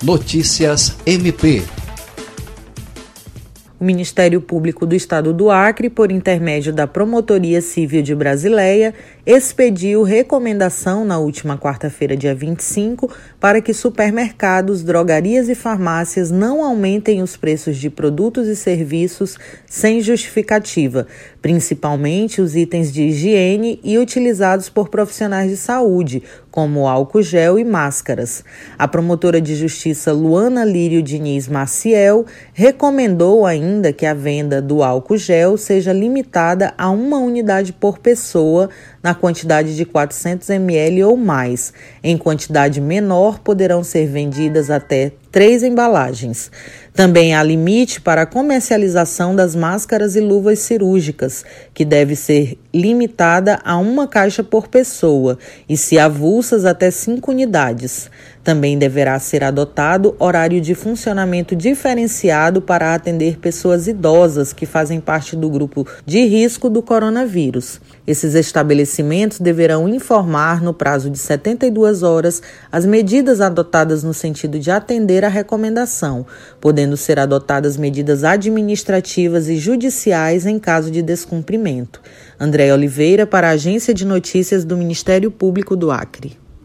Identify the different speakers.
Speaker 1: Notícias MP
Speaker 2: o Ministério Público do Estado do Acre, por intermédio da Promotoria Civil de Brasileia, expediu recomendação na última quarta-feira, dia 25, para que supermercados, drogarias e farmácias não aumentem os preços de produtos e serviços sem justificativa, principalmente os itens de higiene e utilizados por profissionais de saúde, como álcool gel e máscaras. A promotora de justiça Luana Lírio Diniz Maciel recomendou ainda que a venda do álcool gel seja limitada a uma unidade por pessoa na quantidade de 400 ml ou mais. Em quantidade menor, poderão ser vendidas até três embalagens. Também há limite para a comercialização das máscaras e luvas cirúrgicas, que deve ser limitada a uma caixa por pessoa e, se avulsas, até cinco unidades. Também deverá ser adotado horário de funcionamento diferenciado para atender pessoas idosas que fazem parte do grupo de risco do coronavírus. Esses estabelecimentos deverão informar, no prazo de 72 horas, as medidas adotadas no sentido de atender a recomendação, podendo ser adotadas medidas administrativas e judiciais em caso de descumprimento. André Oliveira, para a Agência de Notícias do Ministério Público do Acre.